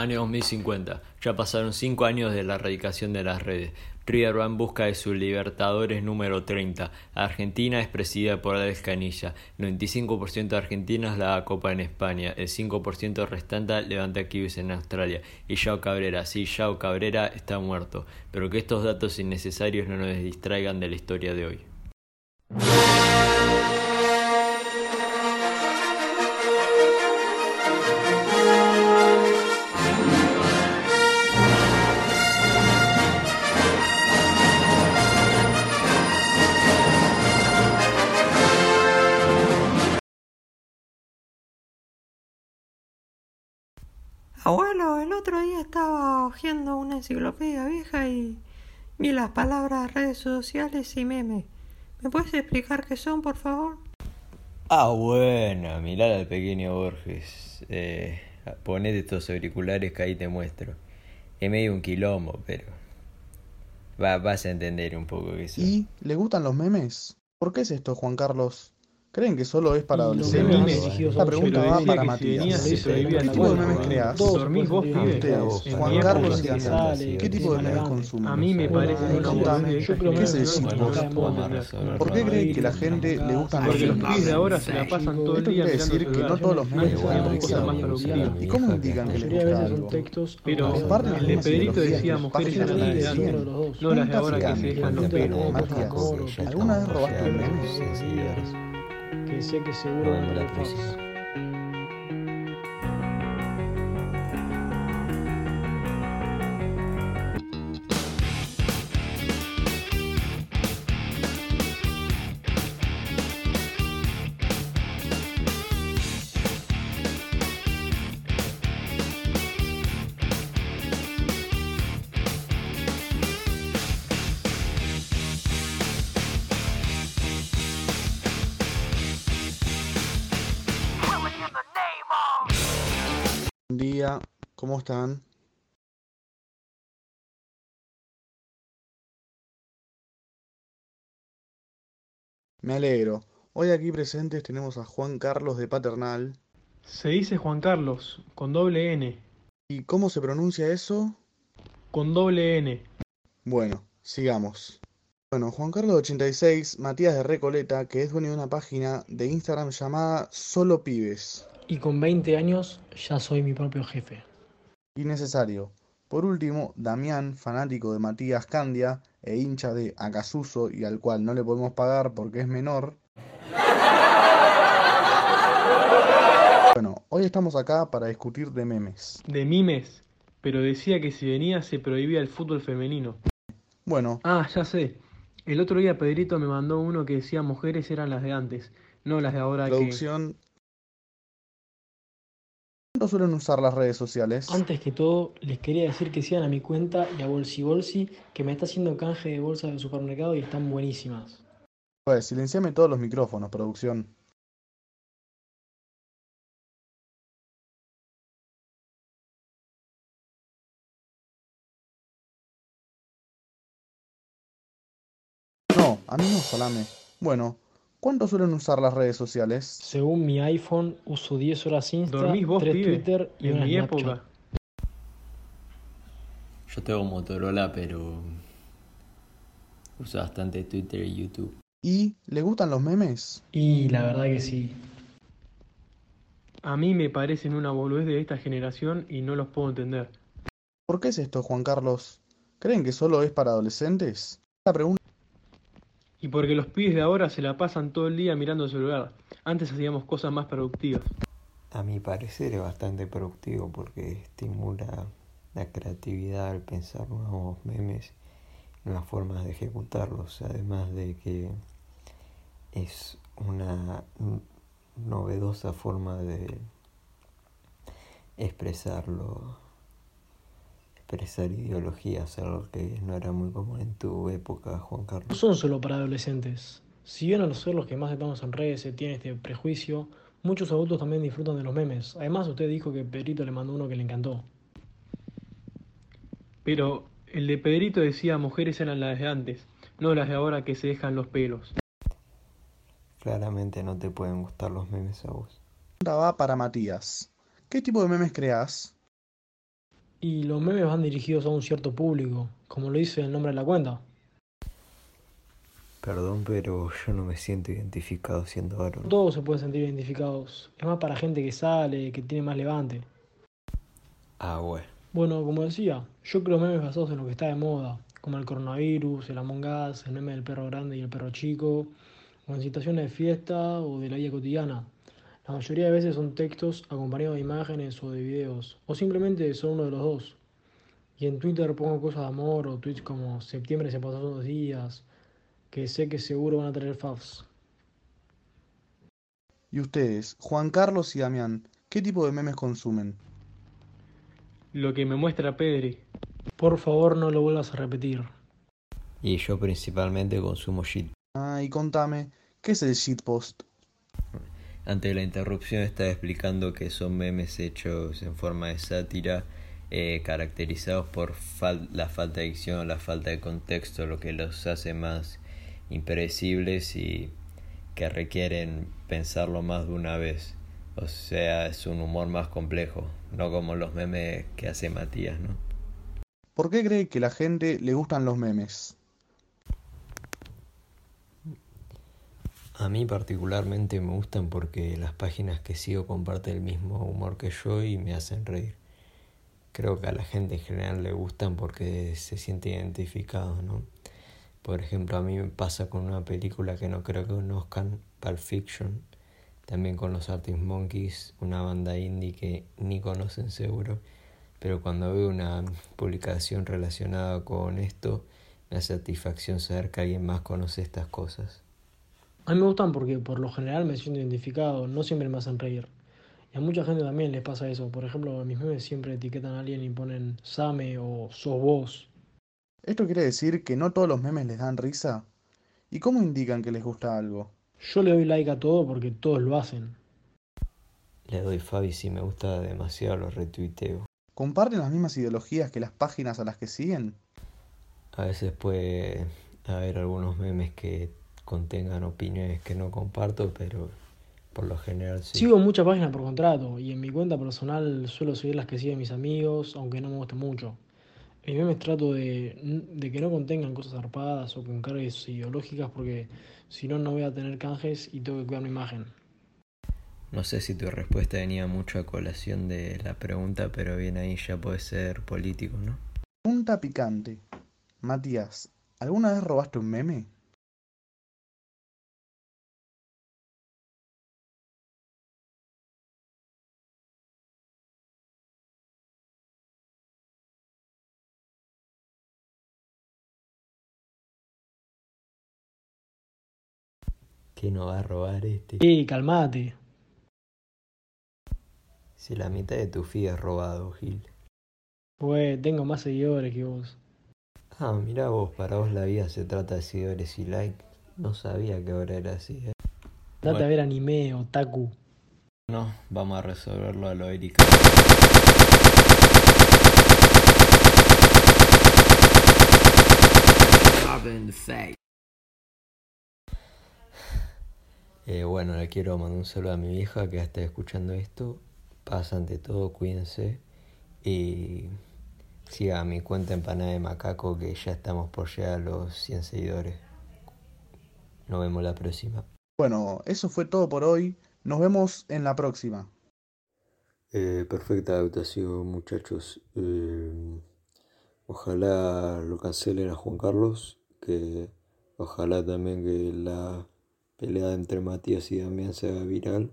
Año 2050. Ya pasaron 5 años de la erradicación de las redes. River en busca de su Libertadores número 30. Argentina es presidida por Alex Canilla. El 95% de argentinos la Copa en España. El 5% restante levanta Kiwis en Australia. Y Yao Cabrera, sí, Yao Cabrera está muerto. Pero que estos datos innecesarios no nos distraigan de la historia de hoy. Abuelo, el otro día estaba hojeando una enciclopedia vieja y vi las palabras redes sociales y memes. ¿Me puedes explicar qué son, por favor? Ah, bueno, mirá al pequeño Borges. Eh, ponete estos auriculares que ahí te muestro. Es medio un quilombo, pero. Va, vas a entender un poco eso. ¿Y le gustan los memes? ¿Por qué es esto, Juan Carlos? ¿Creen que solo es para adolescentes? a La un pregunta va para si Matías. ¿Qué la tipo de memes creas? Todos dormís vos, Ustedes, pibes. Juan Carlos y Andrés, ¿qué tipo de memes consumen? A mí me parece una ¿qué se decís vos? ¿Por qué creen que la gente le gustan los Porque los memes? ahora se la pasan todo el Esto quiere decir que no todos los memes productivos. productivas. ¿Y cómo indican que les gusta algo? Pero el de Pedrito decía mujeres les antes, decían. no las de ahora que se dejan los pelos. ¿alguna vez robaste un meme? Que sé que seguro no lo haces. Buen día, ¿cómo están? Me alegro. Hoy aquí presentes tenemos a Juan Carlos de Paternal. Se dice Juan Carlos, con doble N. ¿Y cómo se pronuncia eso? Con doble N. Bueno, sigamos. Bueno, Juan Carlos 86, Matías de Recoleta, que es dueño de una página de Instagram llamada Solo Pibes. Y con 20 años ya soy mi propio jefe. Innecesario. Por último, Damián, fanático de Matías Candia e hincha de Acasuso y al cual no le podemos pagar porque es menor. Bueno, hoy estamos acá para discutir de memes. De mimes. Pero decía que si venía se prohibía el fútbol femenino. Bueno, Ah, ya sé. El otro día Pedrito me mandó uno que decía mujeres eran las de antes, no las de ahora que... ¿Cuánto suelen usar las redes sociales? Antes que todo, les quería decir que sigan a mi cuenta y a Bolsi Bolsi, que me está haciendo canje de bolsas del supermercado y están buenísimas. Pues, silenciame todos los micrófonos, producción. No, a mí no, Salame. Bueno, ¿cuánto suelen usar las redes sociales? Según mi iPhone, uso 10 horas Insta, ¿Dormís vos, 3 pibe? Twitter y En una mi Snapchat. época. Yo tengo Motorola, pero. Uso bastante Twitter y YouTube. ¿Y le gustan los memes? Y la verdad que sí. A mí me parecen una boludez de esta generación y no los puedo entender. ¿Por qué es esto, Juan Carlos? ¿Creen que solo es para adolescentes? La pregunta Y porque los pibes de ahora se la pasan todo el día mirando el celular. Antes hacíamos cosas más productivas. A mi parecer es bastante productivo porque estimula la creatividad al pensar nuevos memes, nuevas formas de ejecutarlos, además de que es una novedosa forma de expresarlo, expresar ideologías, algo que no era muy común en tu época, Juan No Carlos. son solo para adolescentes. Si bien a los ser los que más estamos en redes se tiene este prejuicio, muchos adultos también disfrutan de los memes. Además, usted dijo que Pedrito le mandó uno que le encantó. Pero el de Pedrito decía mujeres eran las de antes, no las de ahora que se dejan los pelos. Claramente no te pueden gustar los memes a vos. va para Matías. ¿Qué tipo de memes creas? Y los memes van dirigidos a un cierto público, como lo dice el nombre de la cuenta. Perdón, pero yo no me siento identificado siendo Aaron. Todos se pueden sentir identificados. Es más para gente que sale, que tiene más levante. Ah, bueno. Bueno, como decía, yo creo memes basados en lo que está de moda, como el coronavirus, el Among Us, el meme del perro grande y el perro chico, o en situaciones de fiesta o de la vida cotidiana. La mayoría de veces son textos acompañados de imágenes o de videos, o simplemente son uno de los dos. Y en Twitter pongo cosas de amor o tweets como septiembre se pasó dos días, que sé que seguro van a traer faves. Y ustedes, Juan Carlos y Damián, ¿qué tipo de memes consumen? Lo que me muestra Pedri. Por favor no lo vuelvas a repetir. Y yo principalmente consumo shit. Ah, y contame, ¿qué es el shitpost? Ante la interrupción estaba explicando que son memes hechos en forma de sátira, eh, caracterizados por la falta de dicción, la falta de contexto, lo que los hace más impredecibles y que requieren pensarlo más de una vez. O sea, es un humor más complejo, no como los memes que hace Matías, ¿no? ¿Por qué cree que la gente le gustan los memes? A mí particularmente me gustan porque las páginas que sigo comparten el mismo humor que yo y me hacen reír. Creo que a la gente en general le gustan porque se siente identificado, ¿no? Por ejemplo, a mí me pasa con una película que no creo que conozcan, Pulp Fiction, también con los Artist Monkeys, una banda indie que ni conocen seguro, pero cuando veo una publicación relacionada con esto, me da satisfacción saber que alguien más conoce estas cosas. A mí me gustan porque por lo general me siento identificado, no siempre me hacen reír. Y a mucha gente también les pasa eso. Por ejemplo, mis memes siempre etiquetan a alguien y ponen Same o sos vos. ¿Esto quiere decir que no todos los memes les dan risa? ¿Y cómo indican que les gusta algo? Yo le doy like a todo porque todos lo hacen. Le doy Fabi si me gusta demasiado, lo retuiteo. ¿Comparten las mismas ideologías que las páginas a las que siguen? A veces puede haber algunos memes que contengan opiniones que no comparto, pero por lo general sí. Sigo muchas páginas por contrato y en mi cuenta personal suelo seguir las que siguen mis amigos, aunque no me guste mucho. En memes trato de, de que no contengan cosas zarpadas o con cargas ideológicas porque si no, no voy a tener canjes y tengo que cuidar mi imagen. No sé si tu respuesta venía mucho a colación de la pregunta, pero bien ahí ya puede ser político, ¿no? Pregunta picante. Matías, ¿alguna vez robaste un meme? ¿Qué no va a robar este? Sí, calmate. Si la mitad de tu feed es robado, Gil. Pues tengo más seguidores que vos. Ah, mira vos, para vos la vida se trata de seguidores y like. No sabía que ahora era así, eh. Date Bueno. a ver anime, otaku. No, vamos a resolverlo a lo Erika. Eh, bueno, le quiero mandar un saludo a mi vieja que está escuchando esto. Pasa ante todo, cuídense. Y siga mi cuenta empanada de macaco que ya estamos por llegar a los 100 seguidores. Nos vemos la próxima. Bueno, eso fue todo por hoy. Nos vemos en la próxima. Eh, perfecta adaptación, muchachos. Eh, ojalá lo cancelen a Juan Carlos, que ojalá también que la pelea entre Matías y Damián se haga viral.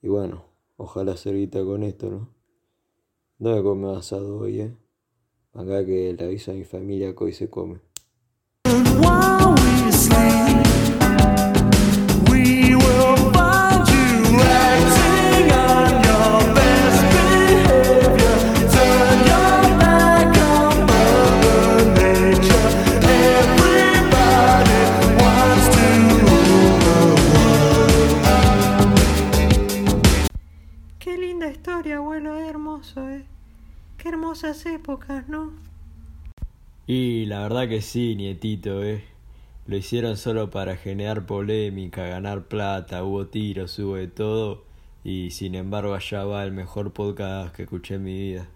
Y bueno, ojalá hacer guita con esto, ¿no? No me come asado hoy, ¿eh? Acá que le aviso a mi familia que hoy se come. Historia, abuelo, es hermoso, ¿eh? Qué hermosas épocas, ¿no? Y la verdad que sí, nietito, eh. Lo hicieron solo para generar polémica, ganar plata, hubo tiros, hubo de todo. Y sin embargo allá va el mejor podcast que escuché en mi vida.